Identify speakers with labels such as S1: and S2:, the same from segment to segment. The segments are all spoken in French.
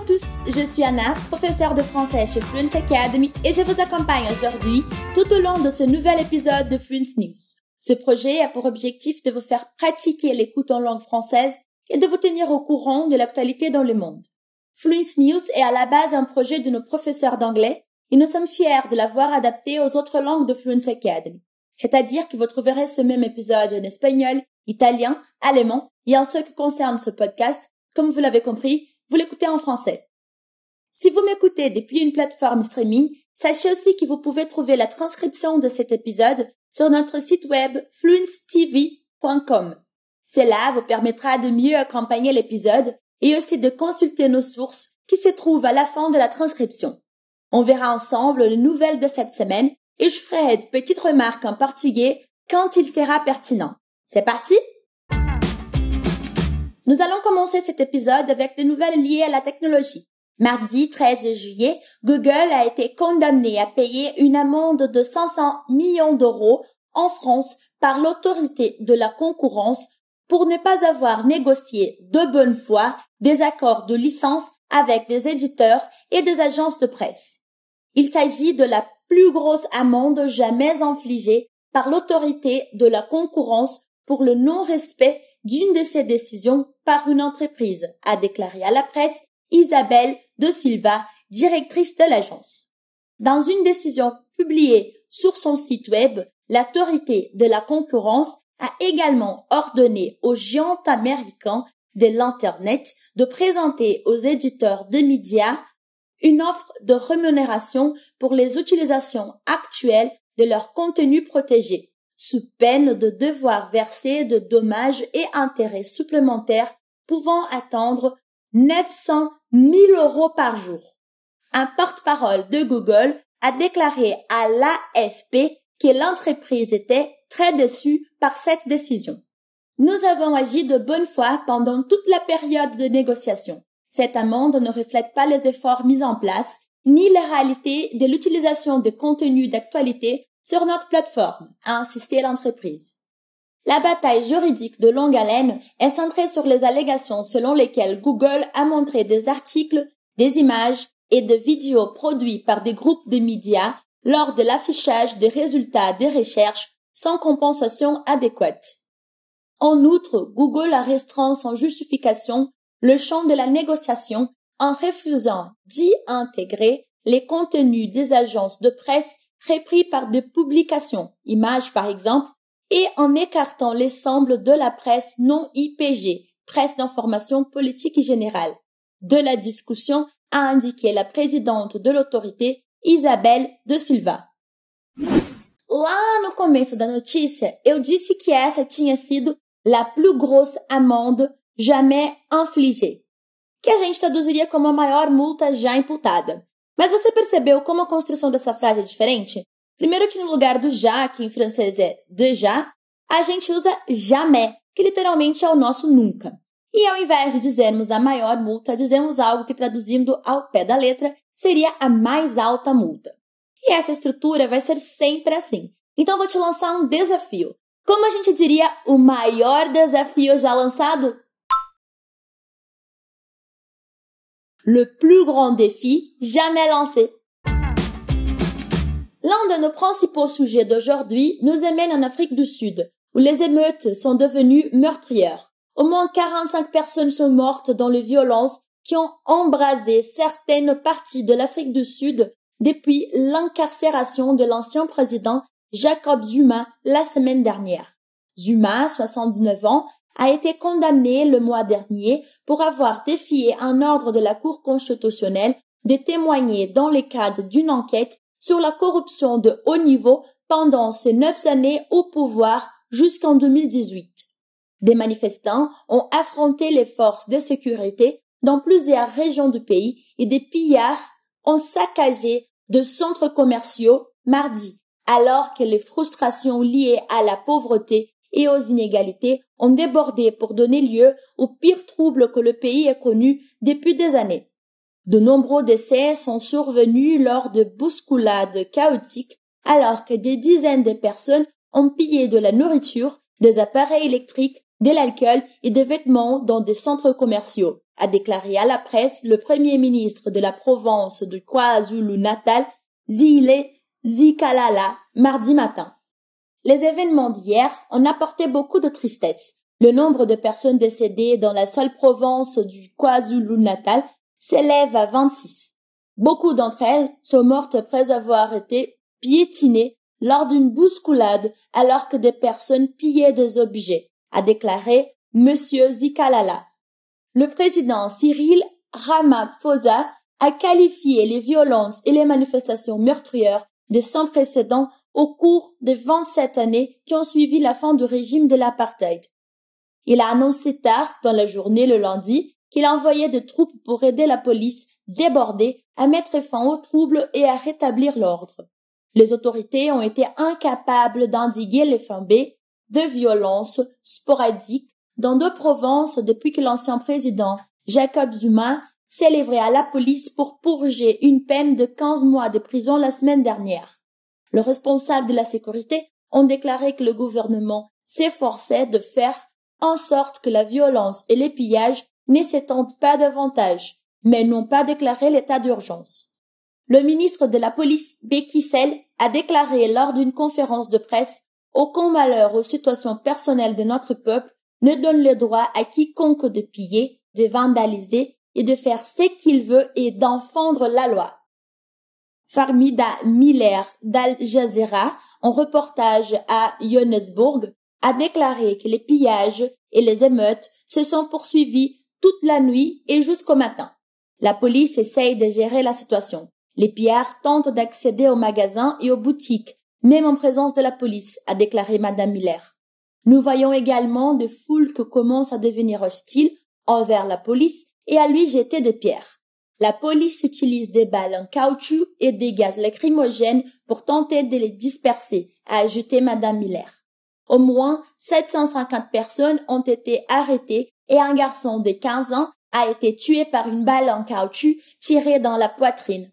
S1: à tous, je suis Anna, professeure de français chez Fluence Academy et je vous accompagne aujourd'hui tout au long de ce nouvel épisode de Fluence News. Ce projet a pour objectif de vous faire pratiquer l'écoute en langue française et de vous tenir au courant de l'actualité dans le monde. Fluence News est à la base un projet de nos professeurs d'anglais et nous sommes fiers de l'avoir adapté aux autres langues de Fluence Academy. C'est-à-dire que vous trouverez ce même épisode en espagnol, italien, allemand et en ce qui concerne ce podcast, comme vous l'avez compris, vous l'écoutez en français. Si vous m'écoutez depuis une plateforme streaming, sachez aussi que vous pouvez trouver la transcription de cet épisode sur notre site web fluencetv.com. Cela vous permettra de mieux accompagner l'épisode et aussi de consulter nos sources qui se trouvent à la fin de la transcription. On verra ensemble les nouvelles de cette semaine et je ferai de petites remarques en portugais quand il sera pertinent. C'est parti? Nous allons commencer cet épisode avec des nouvelles liées à la technologie. Mardi 13 juillet, Google a été condamné à payer une amende de 500 millions d'euros en France par l'autorité de la concurrence pour ne pas avoir négocié de bonne foi des accords de licence avec des éditeurs et des agences de presse. Il s'agit de la plus grosse amende jamais infligée par l'autorité de la concurrence pour le non-respect d'une de ces décisions par une entreprise, a déclaré à la presse Isabelle de Silva, directrice de l'agence. Dans une décision publiée sur son site web, l'autorité de la concurrence a également ordonné aux géants américains de l'Internet de présenter aux éditeurs de médias une offre de rémunération pour les utilisations actuelles de leur contenu protégé sous peine de devoir verser de dommages et intérêts supplémentaires pouvant attendre 900 000 euros par jour. Un porte-parole de Google a déclaré à l'AFP que l'entreprise était très déçue par cette décision. Nous avons agi de bonne foi pendant toute la période de négociation. Cette amende ne reflète pas les efforts mis en place, ni la réalité de l'utilisation de contenus d'actualité sur notre plateforme, a insisté l'entreprise. La bataille juridique de longue haleine est centrée sur les allégations selon lesquelles Google a montré des articles, des images et des vidéos produits par des groupes de médias lors de l'affichage des résultats des recherches sans compensation adéquate. En outre, Google a restreint sans justification le champ de la négociation en refusant d'y intégrer les contenus des agences de presse repris par des publications, images par exemple, et en écartant l'ensemble de la presse non IPG, presse d'information politique générale. De la discussion a indiqué la présidente de l'autorité, Isabelle de Silva. Lá no começo da notícia, eu disse que essa tinha sido la plus grosse amende jamais infligée, que a gente traduziria como a maior multa já imputada. Mas você percebeu como a construção dessa frase é diferente? Primeiro que no lugar do já, que em francês é déjà, a gente usa jamais, que literalmente é o nosso nunca. E ao invés de dizermos a maior multa, dizemos algo que traduzindo ao pé da letra seria a mais alta multa. E essa estrutura vai ser sempre assim. Então vou te lançar um desafio. Como a gente diria o maior desafio já lançado? Le plus grand défi jamais lancé. L'un de nos principaux sujets d'aujourd'hui nous amène en Afrique du Sud, où les émeutes sont devenues meurtrières. Au moins 45 personnes sont mortes dans les violences qui ont embrasé certaines parties de l'Afrique du Sud depuis l'incarcération de l'ancien président Jacob Zuma la semaine dernière. Zuma, 79 ans, a été condamné le mois dernier pour avoir défié un ordre de la Cour constitutionnelle de témoigner dans le cadre d'une enquête sur la corruption de haut niveau pendant ses neuf années au pouvoir jusqu'en 2018. Des manifestants ont affronté les forces de sécurité dans plusieurs régions du pays et des pillards ont saccagé de centres commerciaux mardi, alors que les frustrations liées à la pauvreté et aux inégalités ont débordé pour donner lieu aux pires troubles que le pays ait connus depuis des années. De nombreux décès sont survenus lors de bousculades chaotiques alors que des dizaines de personnes ont pillé de la nourriture, des appareils électriques, de l'alcool et des vêtements dans des centres commerciaux, a déclaré à la presse le premier ministre de la province de KwaZulu-Natal, Zile Zikalala, mardi matin. Les événements d'hier ont apporté beaucoup de tristesse. Le nombre de personnes décédées dans la seule province du KwaZulu-Natal s'élève à 26. Beaucoup d'entre elles sont mortes après avoir été piétinées lors d'une bousculade alors que des personnes pillaient des objets, a déclaré Monsieur Zikalala. Le président Cyril Ramaphosa a qualifié les violences et les manifestations meurtrières de sans précédent au cours des 27 années qui ont suivi la fin du régime de l'apartheid. Il a annoncé tard dans la journée le lundi qu'il envoyait des troupes pour aider la police débordée à mettre fin aux troubles et à rétablir l'ordre. Les autorités ont été incapables d'endiguer les flambées de violences sporadiques dans deux provinces depuis que l'ancien président Jacob Zuma s'est livré à la police pour purger une peine de 15 mois de prison la semaine dernière. Le responsable de la sécurité ont déclaré que le gouvernement s'efforçait de faire en sorte que la violence et les pillages ne s'étendent pas davantage, mais n'ont pas déclaré l'état d'urgence. Le ministre de la police, Becky Sell, a déclaré lors d'une conférence de presse aucun malheur aux situations personnelles de notre peuple ne donne le droit à quiconque de piller, de vandaliser et de faire ce qu'il veut et d'enfendre la loi. Farmida Miller d'Al Jazeera, en reportage à Johannesburg, a déclaré que les pillages et les émeutes se sont poursuivis toute la nuit et jusqu'au matin. La police essaye de gérer la situation. Les pillards tentent d'accéder aux magasins et aux boutiques, même en présence de la police, a déclaré Madame Miller. Nous voyons également des foules qui commencent à devenir hostiles envers la police et à lui jeter des pierres. La police utilise des balles en caoutchouc et des gaz lacrymogènes pour tenter de les disperser, a ajouté Madame Miller. Au moins 750 personnes ont été arrêtées et un garçon de 15 ans a été tué par une balle en caoutchouc tirée dans la poitrine.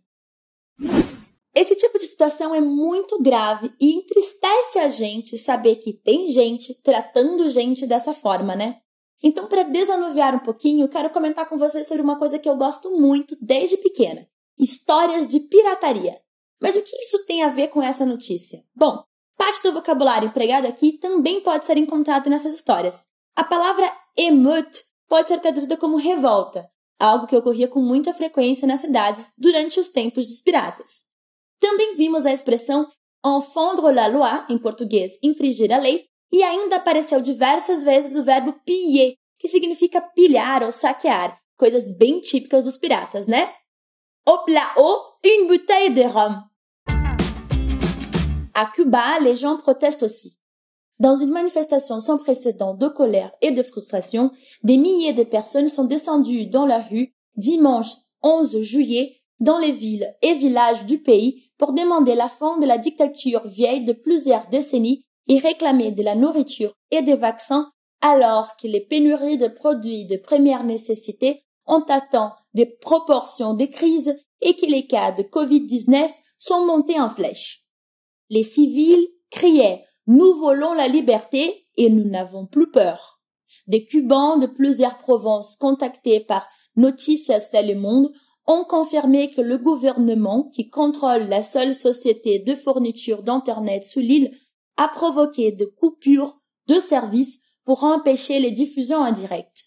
S1: Esse tipo de situação é muito grave e entristece a gente saber que tem gente tratando gente dessa forma, né? Então, para desanuviar um pouquinho, quero comentar com vocês sobre uma coisa que eu gosto muito desde pequena: histórias de pirataria. Mas o que isso tem a ver com essa notícia? Bom, parte do vocabulário empregado aqui também pode ser encontrado nessas histórias. A palavra emeute pode ser traduzida como revolta, algo que ocorria com muita frequência nas cidades durante os tempos dos piratas. Também vimos a expressão enfendre la loi, em português, infringir a lei, e ainda apareceu diversas vezes o verbo piller, que significa pilhar ou saquear, coisas bem típicas dos piratas, né? Hop là haut, une bouteille de rhum. À Cuba, les gens protestent aussi. Dans une manifestation sans précédent de colère et de frustration, des milliers de personnes sont descendues dans la rue dimanche 11 juillet dans les villes et villages du pays pour demander la fin de la dictature vieille de plusieurs décennies et réclamer de la nourriture et des vaccins alors que les pénuries de produits de première nécessité ont atteint des proportions de crise et que les cas de Covid-19 sont montés en flèche. Les civils criaient Nous volons la liberté et nous n'avons plus peur. Des Cubains de plusieurs provinces contactés par Noticias Telemundo ont confirmé que le gouvernement, qui contrôle la seule société de fourniture d'Internet sous l'île, a provoqué de coupures de services pour empêcher les diffusions indirectes.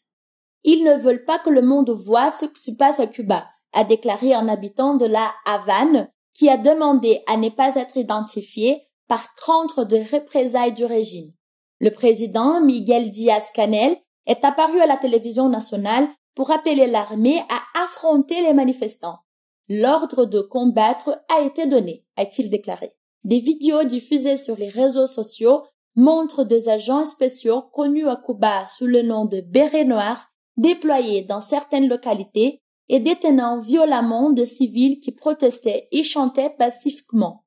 S1: Ils ne veulent pas que le monde voie ce qui se passe à Cuba, a déclaré un habitant de la Havane, qui a demandé à ne pas être identifié par crainte de représailles du régime. Le président Miguel Diaz-Canel est apparu à la télévision nationale pour appeler l'armée à affronter les manifestants. L'ordre de combattre a été donné, a-t-il déclaré. Des vidéos diffusées sur les réseaux sociaux montrent des agents spéciaux connus à Cuba sous le nom de bérets noirs déployés dans certaines localités et détenant violemment des civils qui protestaient et chantaient pacifiquement.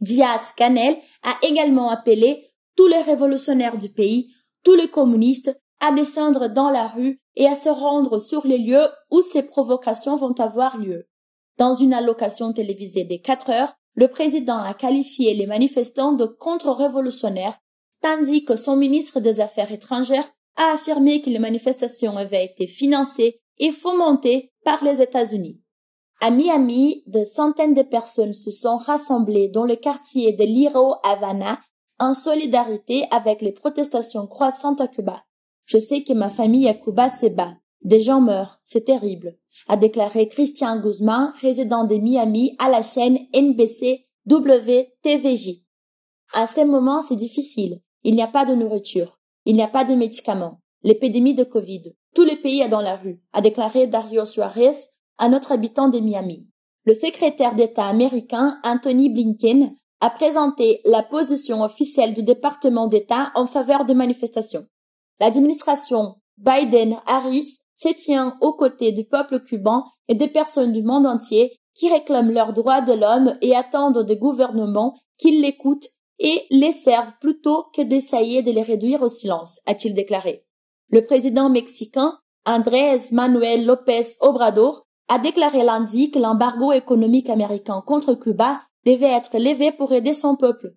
S1: Diaz Canel a également appelé tous les révolutionnaires du pays, tous les communistes à descendre dans la rue et à se rendre sur les lieux où ces provocations vont avoir lieu. Dans une allocation télévisée des quatre heures, le président a qualifié les manifestants de contre-révolutionnaires, tandis que son ministre des Affaires étrangères a affirmé que les manifestations avaient été financées et fomentée par les États-Unis. À Miami, des centaines de personnes se sont rassemblées dans le quartier de Liro Havana en solidarité avec les protestations croissantes à Cuba. Je sais que ma famille à Cuba se bat. Des gens meurent, c'est terrible, a déclaré Christian Guzman, résident de Miami à la chaîne NBC WTVJ. À ce moment, c'est difficile. Il n'y a pas de nourriture. Il n'y a pas de médicaments. L'épidémie de Covid. Tout le pays est dans la rue, a déclaré Dario Suarez, un autre habitant de Miami. Le secrétaire d'État américain Anthony Blinken a présenté la position officielle du département d'État en faveur de manifestations. L'administration Biden-Harris se tient aux côtés du peuple cubain et des personnes du monde entier qui réclament leurs droits de l'homme et attendent des gouvernements qu'ils l'écoutent et les servent plutôt que d'essayer de les réduire au silence, a-t-il déclaré. Le président mexicain Andrés Manuel López Obrador a déclaré lundi que l'embargo économique américain contre Cuba devait être levé pour aider son peuple.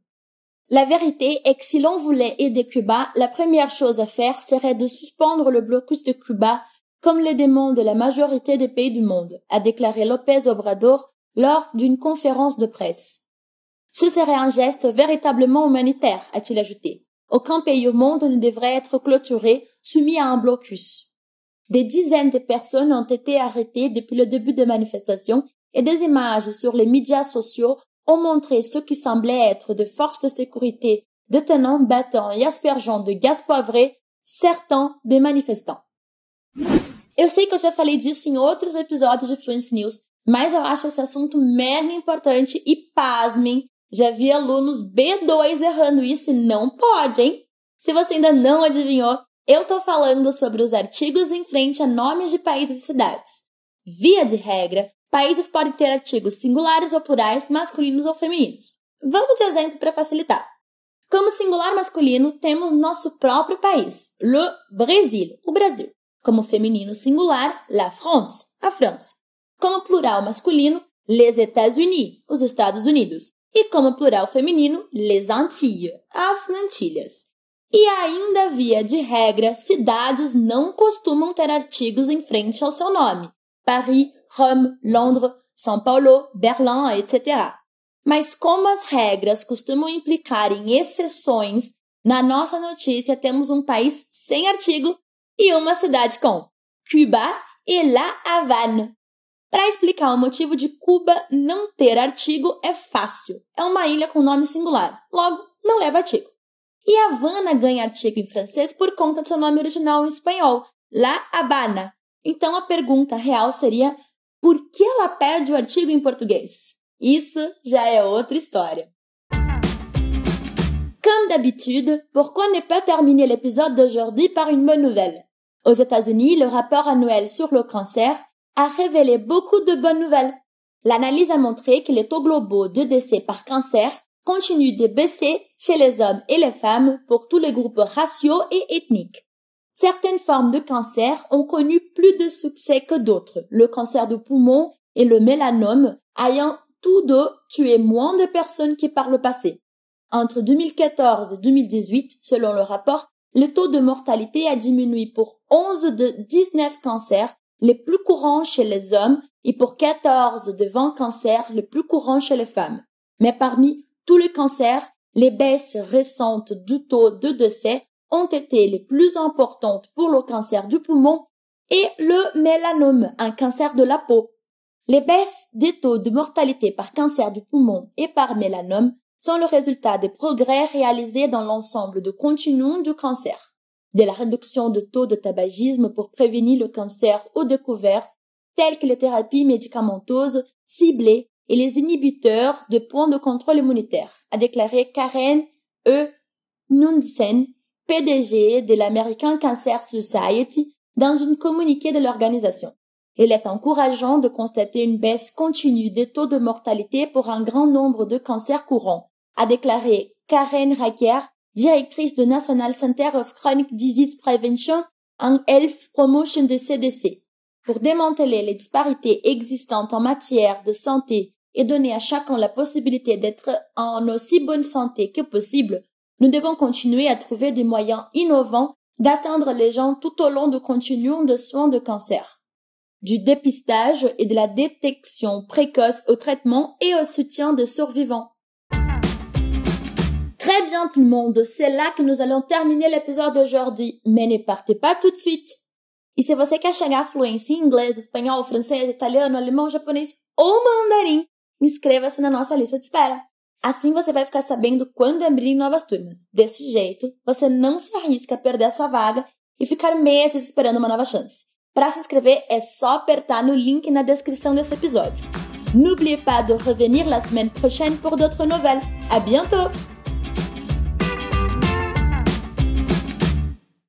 S1: La vérité est que si l'on voulait aider Cuba, la première chose à faire serait de suspendre le blocus de Cuba comme le demande la majorité des pays du monde, a déclaré López Obrador lors d'une conférence de presse. Ce serait un geste véritablement humanitaire, a-t-il ajouté. Aucun pays au monde ne devrait être clôturé, soumis à un blocus. Des dizaines de personnes ont été arrêtées depuis le début des manifestations et des images sur les médias sociaux ont montré ce qui semblait être de forces de sécurité détenant, battant et aspergeant de gaz poivré certains des manifestants. Eu sei que eu já falei disso em outros episódios de Fluence News, mas eu acho esse assunto mega importante e pasmem, já vi alunos B2 errando isso e não pode, hein? Se você ainda não adivinhou, eu tô falando sobre os artigos em frente a nomes de países e cidades. Via de regra, países podem ter artigos singulares ou plurais, masculinos ou femininos. Vamos de exemplo para facilitar. Como singular masculino, temos nosso próprio país, le Brésil, o Brasil. Como feminino singular, la France, a França. Como plural masculino, les États-Unis, os Estados Unidos. E como plural feminino, les Antilles, as Antilhas. E ainda via de regra, cidades não costumam ter artigos em frente ao seu nome. Paris, Rome, Londres, São Paulo, Berlim, etc. Mas como as regras costumam implicar em exceções, na nossa notícia temos um país sem artigo e uma cidade com Cuba e La Havana. Para explicar o motivo de Cuba não ter artigo é fácil. É uma ilha com nome singular, logo não leva artigo. E Havana ganha artigo em francês por conta do seu nome original em espanhol, La Habana. Então a pergunta real seria: por que ela perde o artigo em português? Isso já é outra história. Comme d'habitude, pourquoi ne pas terminer l'épisode d'aujourd'hui par une bonne nouvelle Aux États-Unis, le rapport annuel sur le cancer a révélé beaucoup de bonnes nouvelles. L'analyse a montré que les taux globaux de décès par cancer continuent de baisser chez les hommes et les femmes pour tous les groupes raciaux et ethniques. Certaines formes de cancer ont connu plus de succès que d'autres, le cancer du poumon et le mélanome ayant tous deux tué moins de personnes que par le passé. Entre 2014 et 2018, selon le rapport, le taux de mortalité a diminué pour 11 de 19 cancers les plus courants chez les hommes et pour 14 de 20 cancers les plus courants chez les femmes. Mais parmi tous les cancers, les baisses récentes du taux de décès ont été les plus importantes pour le cancer du poumon et le mélanome, un cancer de la peau. Les baisses des taux de mortalité par cancer du poumon et par mélanome sont le résultat des progrès réalisés dans l'ensemble de continuum du cancer, de la réduction de taux de tabagisme pour prévenir le cancer aux découvertes, telles que les thérapies médicamenteuses ciblées et les inhibiteurs de points de contrôle immunitaire, a déclaré Karen E. Nundsen, PDG de l'American Cancer Society, dans une communiqué de l'organisation. Il est encourageant de constater une baisse continue des taux de mortalité pour un grand nombre de cancers courants, a déclaré Karen Racker, directrice du National Center of Chronic Disease Prevention and Health Promotion de CDC. Pour démanteler les disparités existantes en matière de santé et donner à chacun la possibilité d'être en aussi bonne santé que possible, nous devons continuer à trouver des moyens innovants d'atteindre les gens tout au long du continuum de soins de cancer. du dépistage et de la détection précoce au traitement et au soutien des survivants. Très bien tout le monde, c'est là que nous allons terminer l'épisode d'aujourd'hui, mais ne partez pas tout de suite. E se você quer chegar à fluência em inglês, espanhol, francês, italiano, alemão, japonês ou mandarim, inscreva-se na nossa lista de espera. Assim você vai ficar sabendo quando abrirem novas turmas. Desse jeito, você não se arrisca a perder a sua vaga e ficar meses esperando uma nova chance. Para se inscrever, é só apertar no link na descrição desse episódio. N'oubliez pas de revenir la semaine prochaine pour d'autres nouvelles. À bientôt!